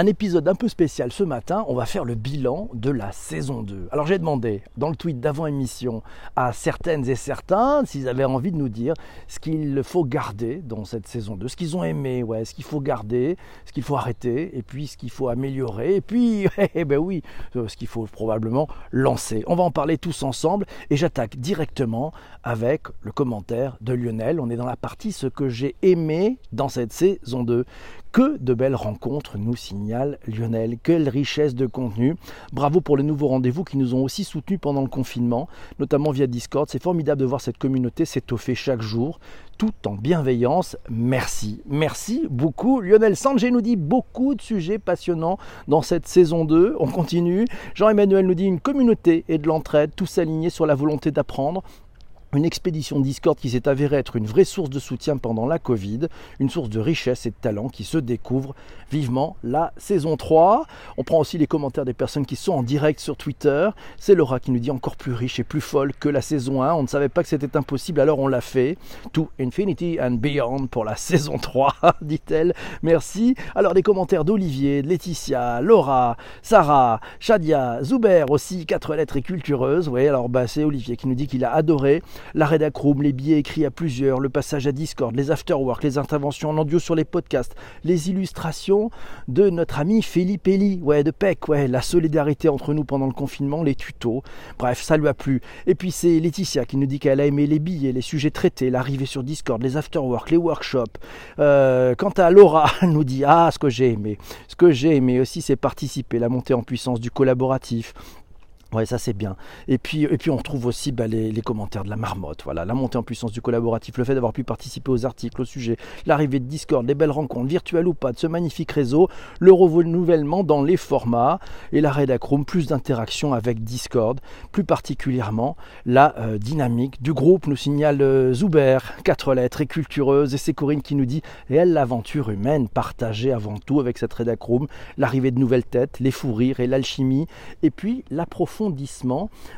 un épisode un peu spécial ce matin. On va faire le bilan de la saison 2. Alors j'ai demandé dans le tweet d'avant émission à certaines et certains s'ils avaient envie de nous dire ce qu'il faut garder dans cette saison 2, ce qu'ils ont aimé, ouais, ce qu'il faut garder, ce qu'il faut arrêter, et puis ce qu'il faut améliorer, et puis, eh ben oui, euh, ce qu'il faut probablement lancer. On va en parler tous ensemble et j'attaque directement avec le commentaire de Lionel. On est dans la partie ce que j'ai aimé dans cette saison 2. Que de belles rencontres nous signale Lionel. Quelle richesse de contenu. Bravo pour les nouveaux rendez-vous qui nous ont aussi soutenus pendant le confinement, notamment via Discord. C'est formidable de voir cette communauté s'étoffer chaque jour, tout en bienveillance. Merci. Merci beaucoup. Lionel Sanger nous dit beaucoup de sujets passionnants dans cette saison 2. On continue. Jean-Emmanuel nous dit une communauté et de l'entraide, tous alignés sur la volonté d'apprendre une expédition Discord qui s'est avérée être une vraie source de soutien pendant la Covid, une source de richesse et de talent qui se découvre vivement la saison 3. On prend aussi les commentaires des personnes qui sont en direct sur Twitter. C'est Laura qui nous dit encore plus riche et plus folle que la saison 1. On ne savait pas que c'était impossible, alors on l'a fait. To Infinity and Beyond pour la saison 3, dit-elle. Merci. Alors des commentaires d'Olivier, de Laetitia, Laura, Sarah, Shadia, Zuber aussi, quatre lettres et cultureuses. Oui, alors bah, c'est Olivier qui nous dit qu'il a adoré la rédac-room, les billets écrits à plusieurs, le passage à Discord, les afterworks, les interventions en audio sur les podcasts, les illustrations de notre ami Philippe Elie, ouais, de PEC, ouais, la solidarité entre nous pendant le confinement, les tutos. Bref, ça lui a plu. Et puis c'est Laetitia qui nous dit qu'elle a aimé les billets, les sujets traités, l'arrivée sur Discord, les afterworks, les workshops. Euh, quant à Laura, elle nous dit Ah, ce que j'ai aimé. Ce que j'ai aimé aussi, c'est participer, la montée en puissance du collaboratif, Ouais, ça c'est bien. Et puis, et puis on trouve aussi bah, les, commentaires de la marmotte. Voilà, la montée en puissance du collaboratif, le fait d'avoir pu participer aux articles, au sujet, l'arrivée de Discord, les belles rencontres, virtuelles ou pas, de ce magnifique réseau, le renouvellement dans les formats et la Redacroom, plus d'interaction avec Discord, plus particulièrement la euh, dynamique du groupe, nous signale euh, Zuber, quatre lettres et cultureuse, et c'est Corinne qui nous dit et elle l'aventure humaine partagée avant tout avec cette Redacroom, l'arrivée de nouvelles têtes, les fous rires et l'alchimie, et puis la profondeur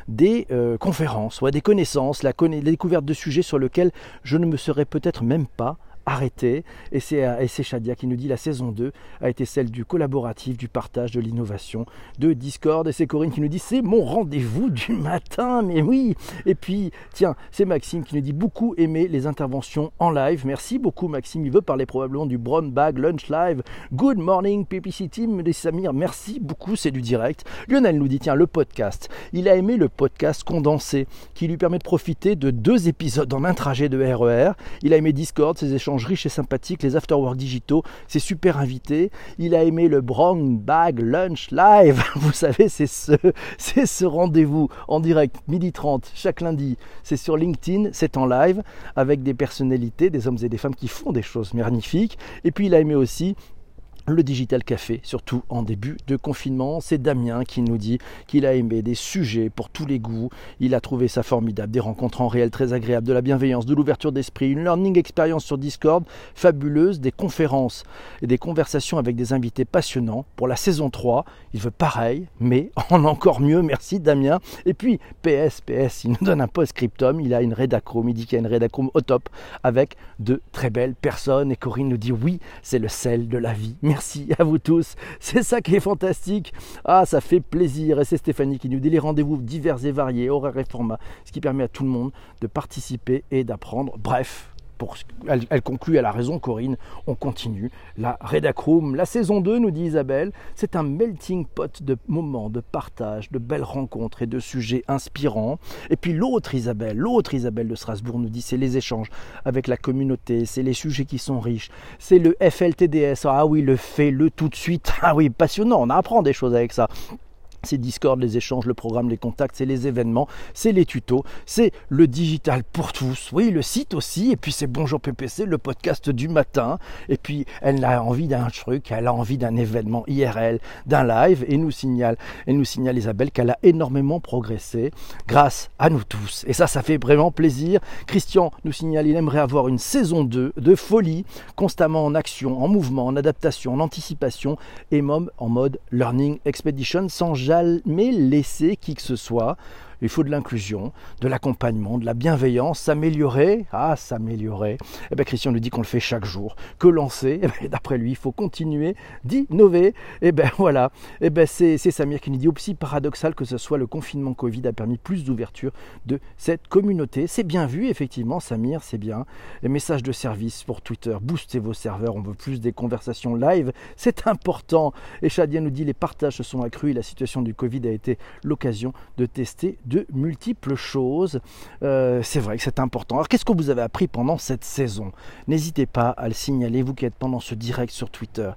des euh, conférences, ouais, des connaissances, la, la découverte de sujets sur lesquels je ne me serais peut-être même pas arrêté. Et c'est, euh, et c'est Shadia qui nous dit la saison 2 a été celle du collaboratif, du partage, de l'innovation, de Discord. Et c'est Corinne qui nous dit c'est mon rendez-vous du matin. Mais oui. Et puis, tiens, c'est Maxime qui nous dit beaucoup aimer les interventions en live. Merci beaucoup, Maxime. Il veut parler probablement du Brown Bag Lunch Live. Good morning, PPC Team. Des Samir, merci beaucoup. C'est du direct. Lionel nous dit tiens, le podcast. Il a aimé le podcast condensé qui lui permet de profiter de deux épisodes en un trajet de RER. E Il a aimé Discord, ses échanges riche et sympathique, les afterwork digitaux, c'est super invité. Il a aimé le Brown Bag Lunch Live. Vous savez, c'est ce, c'est ce rendez-vous en direct, midi 30, chaque lundi. C'est sur LinkedIn, c'est en live, avec des personnalités, des hommes et des femmes qui font des choses magnifiques. Et puis il a aimé aussi le Digital Café, surtout en début de confinement. C'est Damien qui nous dit qu'il a aimé des sujets pour tous les goûts. Il a trouvé ça formidable, des rencontres en réel très agréables, de la bienveillance, de l'ouverture d'esprit, une learning expérience sur Discord fabuleuse, des conférences et des conversations avec des invités passionnants. Pour la saison 3, il veut pareil, mais en encore mieux. Merci Damien. Et puis, PS, PS, il nous donne un post-scriptum. Il a une rédacroom, il dit qu'il y a une rédacroom au top avec de très belles personnes. Et Corinne nous dit oui, c'est le sel de la vie. Merci à vous tous. C'est ça qui est fantastique. Ah, ça fait plaisir. Et c'est Stéphanie qui nous dit les rendez-vous divers et variés, horaires et formats, ce qui permet à tout le monde de participer et d'apprendre. Bref, elle, conclut, elle a raison Corinne, on continue. La Redacroom, la saison 2, nous dit Isabelle, c'est un melting pot de moments, de partage, de belles rencontres et de sujets inspirants. Et puis l'autre Isabelle, l'autre Isabelle de Strasbourg nous dit, c'est les échanges avec la communauté, c'est les sujets qui sont riches, c'est le FLTDS, ah oui, le fait, le tout de suite, ah oui, passionnant, on apprend des choses avec ça. C'est Discord, les échanges, le programme, les contacts, c'est les événements, c'est les tutos, c'est le digital pour tous. Oui, le site aussi, et puis c'est Bonjour PPC, le podcast du matin. Et puis elle a envie d'un truc, elle a envie d'un événement IRL, d'un live, et nous signale, et nous signale Isabelle qu'elle a énormément progressé grâce à nous tous. Et ça, ça fait vraiment plaisir. Christian nous signale, il aimerait avoir une saison 2 de folie, constamment en action, en mouvement, en adaptation, en anticipation, et même en mode learning expedition, sans jamais jamais laisser qui que ce soit il faut de l'inclusion, de l'accompagnement, de la bienveillance, s'améliorer. Ah, s'améliorer. Eh bien, Christian nous dit qu'on le fait chaque jour. Que lancer? Eh ben, D'après lui, il faut continuer d'innover. Eh bien, voilà. Eh ben, c'est Samir qui nous dit aussi paradoxal que ce soit le confinement Covid a permis plus d'ouverture de cette communauté. C'est bien vu, effectivement, Samir, c'est bien. Les messages de service pour Twitter, boostez vos serveurs, on veut plus des conversations live, c'est important. Et Shadia nous dit les partages se sont accrus et la situation du Covid a été l'occasion de tester de multiples choses. Euh, c'est vrai que c'est important. Alors qu'est-ce que vous avez appris pendant cette saison? N'hésitez pas à le signaler, vous qui êtes pendant ce direct sur Twitter.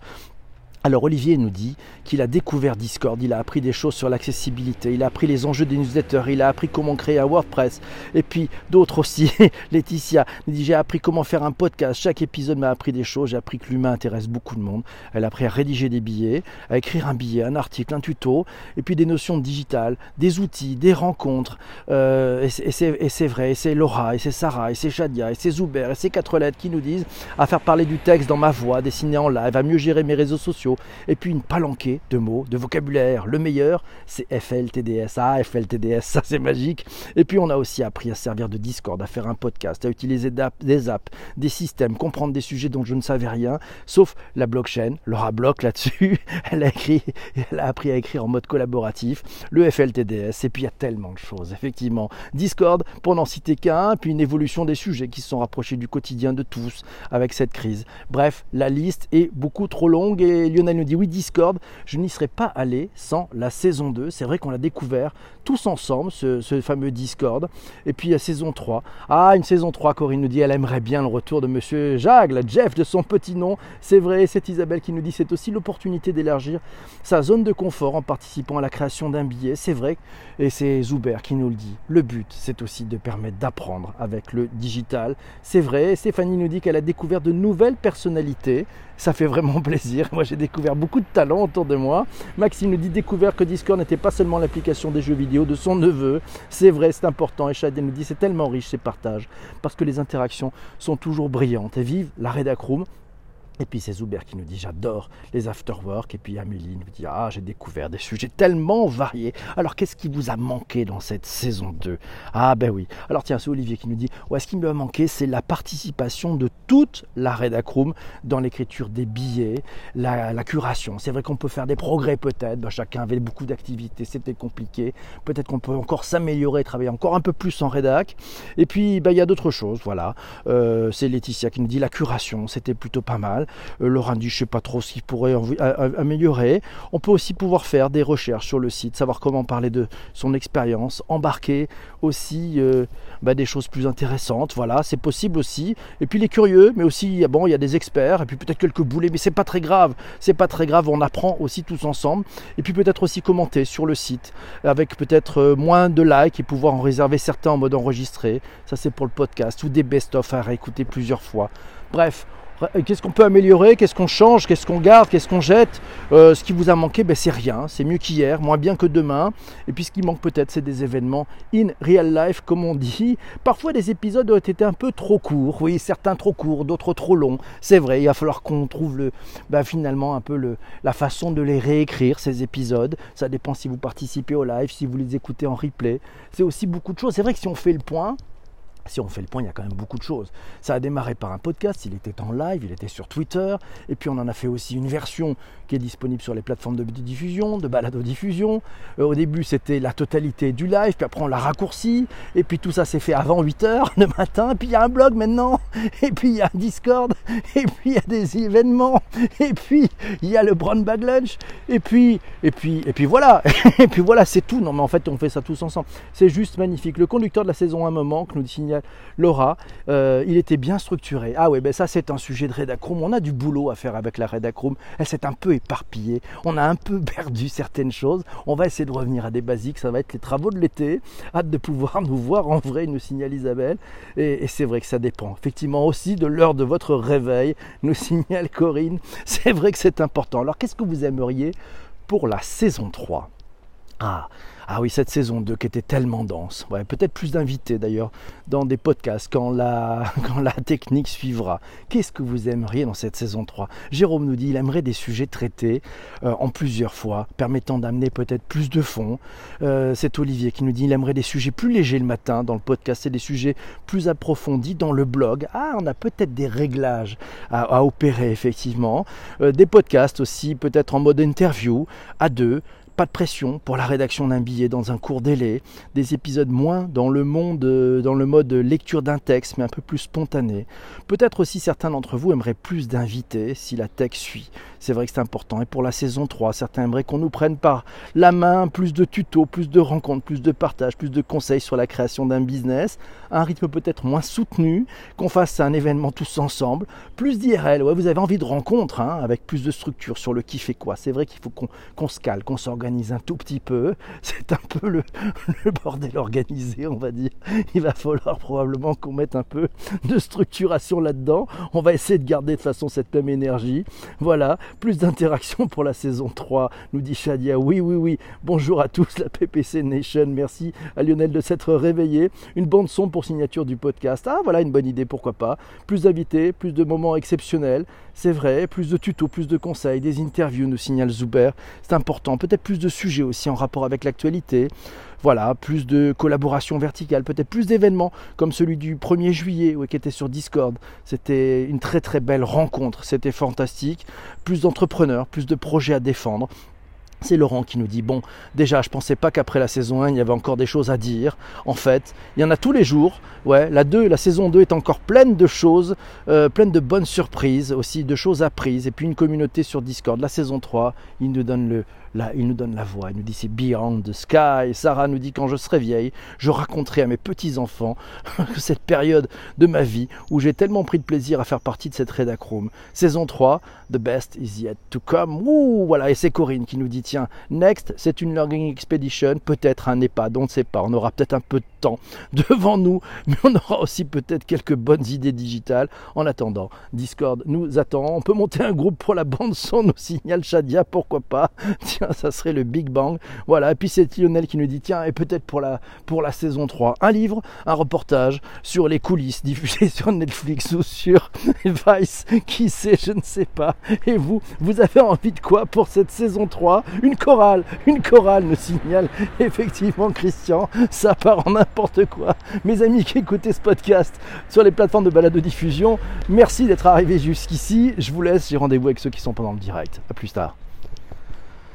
Alors Olivier nous dit qu'il a découvert Discord, il a appris des choses sur l'accessibilité, il a appris les enjeux des newsletters, il a appris comment créer un WordPress. Et puis d'autres aussi, Laetitia nous dit j'ai appris comment faire un podcast, chaque épisode m'a appris des choses, j'ai appris que l'humain intéresse beaucoup de monde. Elle a appris à rédiger des billets, à écrire un billet, un article, un tuto, et puis des notions digitales, des outils, des rencontres. Euh, et c'est vrai, c'est Laura, et c'est Sarah, et c'est Shadia, et c'est Zuber, et c'est quatre lettres qui nous disent à faire parler du texte dans ma voix, dessiner en live, à mieux gérer mes réseaux sociaux et puis une palanquée de mots, de vocabulaire. Le meilleur, c'est FLTDS. Ah, FLTDS, ça c'est magique. Et puis on a aussi appris à servir de Discord, à faire un podcast, à utiliser des apps, des systèmes, comprendre des sujets dont je ne savais rien, sauf la blockchain. Laura Block là-dessus, elle a écrit, elle a appris à écrire en mode collaboratif, le FLTDS, et puis il y a tellement de choses, effectivement. Discord, pour n'en citer qu'un, puis une évolution des sujets qui se sont rapprochés du quotidien de tous avec cette crise. Bref, la liste est beaucoup trop longue et Lionel nous dit oui, Discord, je n'y serais pas allé sans la saison 2. C'est vrai qu'on l'a découvert tous ensemble, ce, fameux Discord. Et puis la saison 3. Ah, une saison 3, Corinne nous dit, elle aimerait bien le retour de Monsieur Jagle, Jeff de son petit nom. C'est vrai, c'est Isabelle qui nous dit, c'est aussi l'opportunité d'élargir sa zone de confort en participant à la création d'un billet. C'est vrai, et c'est Zuber qui nous le dit. Le but, c'est aussi de permettre d'apprendre avec le digital. C'est vrai, Stéphanie nous dit qu'elle a découvert de nouvelles personnalités. Ça fait vraiment plaisir. Moi, j'ai découvert beaucoup de talents autour de moi. Maxime nous dit découvert que Discord n'était pas seulement l'application des jeux vidéo de son neveu. C'est vrai, c'est important. Et Shadé nous dit c'est tellement riche ces partages parce que les interactions sont toujours brillantes. Et vive la Redacroom et puis c'est Zuber qui nous dit j'adore les afterwork. Et puis Amélie nous dit ah j'ai découvert des sujets tellement variés. Alors qu'est-ce qui vous a manqué dans cette saison 2 Ah ben oui. Alors tiens c'est Olivier qui nous dit ouais, ce qui me a manqué c'est la participation de toute la Redacroom dans l'écriture des billets, la, curation. C'est vrai qu'on peut faire des progrès peut-être. Ben, chacun avait beaucoup d'activités, c'était compliqué. Peut-être qu'on peut encore s'améliorer, travailler encore un peu plus en rédac. Et puis ben, il y a d'autres choses. Voilà. Euh, c'est Laetitia qui nous dit la curation c'était plutôt pas mal. Euh, Laurent dit, je ne sais pas trop qu'il pourrait améliorer. On peut aussi pouvoir faire des recherches sur le site, savoir comment parler de son expérience, embarquer aussi euh, bah, des choses plus intéressantes. Voilà, c'est possible aussi. Et puis les curieux, mais aussi, bon, il y a des experts, et puis peut-être quelques boulets, mais c'est pas très grave. C'est pas très grave, on apprend aussi tous ensemble. Et puis peut-être aussi commenter sur le site, avec peut-être euh, moins de likes et pouvoir en réserver certains en mode enregistré. Ça, c'est pour le podcast, ou des best-of à réécouter plusieurs fois. Bref, Qu'est-ce qu'on peut améliorer? Qu'est-ce qu'on change? Qu'est-ce qu'on garde? Qu'est-ce qu'on jette? Euh, Ce qui vous a manqué, ben, c'est rien. C'est mieux qu'hier, moins bien que demain. Et puis ce qui manque peut-être, c'est des événements in real life, comme on dit. Parfois, des épisodes ont été un peu trop courts. Oui, certains trop courts, d'autres trop longs. C'est vrai, il va falloir qu'on trouve le, ben, finalement un peu le, la façon de les réécrire, ces épisodes. Ça dépend si vous participez au live, si vous les écoutez en replay. C'est aussi beaucoup de choses. C'est vrai que si on fait le point, si on fait le point, il y a quand même beaucoup de choses. Ça a démarré par un podcast, il était en live, il était sur Twitter, et puis on en a fait aussi une version qui est disponible sur les plateformes de diffusion, de balado-diffusion. Euh, au début, c'était la totalité du live, puis après on l'a raccourci, et puis tout ça s'est fait avant 8h le matin, et puis il y a un blog maintenant, et puis il y a un Discord, et puis il y a des événements, et puis il y a le Brown Bag Lunch, et puis, et puis, et puis voilà, et puis voilà, c'est tout. Non mais en fait, on fait ça tous ensemble. C'est juste magnifique. Le conducteur de la saison un moment que nous signale Laura, euh, il était bien structuré. Ah ouais, ben ça c'est un sujet de Redacroom. On a du boulot à faire avec la Redacroom. Elle s'est un peu éparpillée. On a un peu perdu certaines choses. On va essayer de revenir à des basiques. Ça va être les travaux de l'été. Hâte de pouvoir nous voir en vrai, nous signale Isabelle. Et, et c'est vrai que ça dépend. Effectivement aussi de l'heure de votre réveil, nous signale Corinne. C'est vrai que c'est important. Alors qu'est-ce que vous aimeriez pour la saison 3 Ah, ah oui, cette saison 2 qui était tellement dense. Ouais, peut-être plus d'invités d'ailleurs dans des podcasts quand la, technique suivra. Qu'est-ce que vous aimeriez dans cette saison 3 Jérôme nous dit qu'il aimerait des sujets traités euh, en plusieurs fois, permettant d'amener peut-être plus de fond. Euh, c'est Olivier qui nous dit qu'il aimerait des sujets plus légers le matin dans le podcast et des sujets plus approfondis dans le blog. Ah, on a peut-être des réglages à, opérer effectivement. Euh, des podcasts aussi, peut-être en mode interview, à deux pas de pression pour la rédaction d'un billet dans un court délai, des épisodes moins dans le monde, euh, dans le mode lecture d'un texte, mais un peu plus spontané. Peut-être aussi certains d'entre vous aimeraient plus d'invités si la tech suit. C'est vrai que c'est important. Et pour la saison 3, certains aimeraient qu'on nous prenne par la main, plus de tutos, plus de rencontres, plus de partages, plus de conseils sur la création d'un business, un rythme peut-être moins soutenu, qu'on fasse un événement tous ensemble, plus d'IRL. Ouais, vous avez envie de rencontres, hein, avec plus de structure sur le qui fait quoi. C'est vrai qu'il faut qu'on se cale, qu'on s'organise un tout petit peu. C'est un peu le, bordel organisé, on va dire. Il va falloir probablement qu'on mette un peu de structuration là-dedans. On va essayer de garder de façon cette même énergie. Voilà, plus d'interaction pour la saison 3, nous dit Shadia. Oui, oui, oui. Bonjour à tous, la PPC Nation. Merci à Lionel de s'être réveillé. Une bande son pour signature du podcast. Ah, voilà une bonne idée, pourquoi pas. Plus d'invités, plus de moments exceptionnels. C'est vrai, plus de tutos, plus de conseils, des interviews, nous signale Zuber. C'est important. Peut-être plus de sujets aussi en rapport avec l'actualité. Voilà, plus de collaboration verticale, peut-être plus d'événements comme celui du 1er juillet qui était sur Discord. C'était une très très belle rencontre, c'était fantastique. Plus d'entrepreneurs, plus de projets à défendre. C'est Laurent qui nous dit Bon, déjà, je pensais pas qu'après la saison 1, il y avait encore des choses à dire. En fait, il y en a tous les jours. Ouais, la 2, la saison 2 est encore pleine de choses, euh, pleine de bonnes surprises, aussi de choses apprises. Et puis une communauté sur Discord. La saison 3, il nous donne le, Là, il nous donne la voix, il nous dit c'est Beyond the Sky. Sarah nous dit quand je serai vieille, je raconterai à mes petits-enfants cette période de ma vie où j'ai tellement pris de plaisir à faire partie de cette Redacroom. Saison 3, The Best is Yet to Come. Ouh, voilà, et c'est Corinne qui nous dit tiens, next, c'est une Learning Expedition, peut-être un EHPAD, on ne sait pas, on aura peut-être un peu de temps devant nous, mais on aura aussi peut-être quelques bonnes idées digitales. En attendant, Discord nous attend, on peut monter un groupe pour la bande son, nous signale Shadia, pourquoi pas. Tiens, ça serait le Big Bang. Voilà, et puis c'est Lionel qui nous dit, tiens, et peut-être pour la, pour la saison 3, un livre, un reportage sur les coulisses diffusées sur Netflix ou sur Vice, qui sait, je ne sais pas. Et vous, vous avez envie de quoi pour cette saison 3 Une chorale, une chorale, me signale effectivement Christian, ça part en n'importe quoi. Mes amis qui écoutaient ce podcast sur les plateformes de balade de diffusion, merci d'être arrivés jusqu'ici. Je vous laisse, j'ai rendez-vous avec ceux qui sont pendant le direct. A plus tard.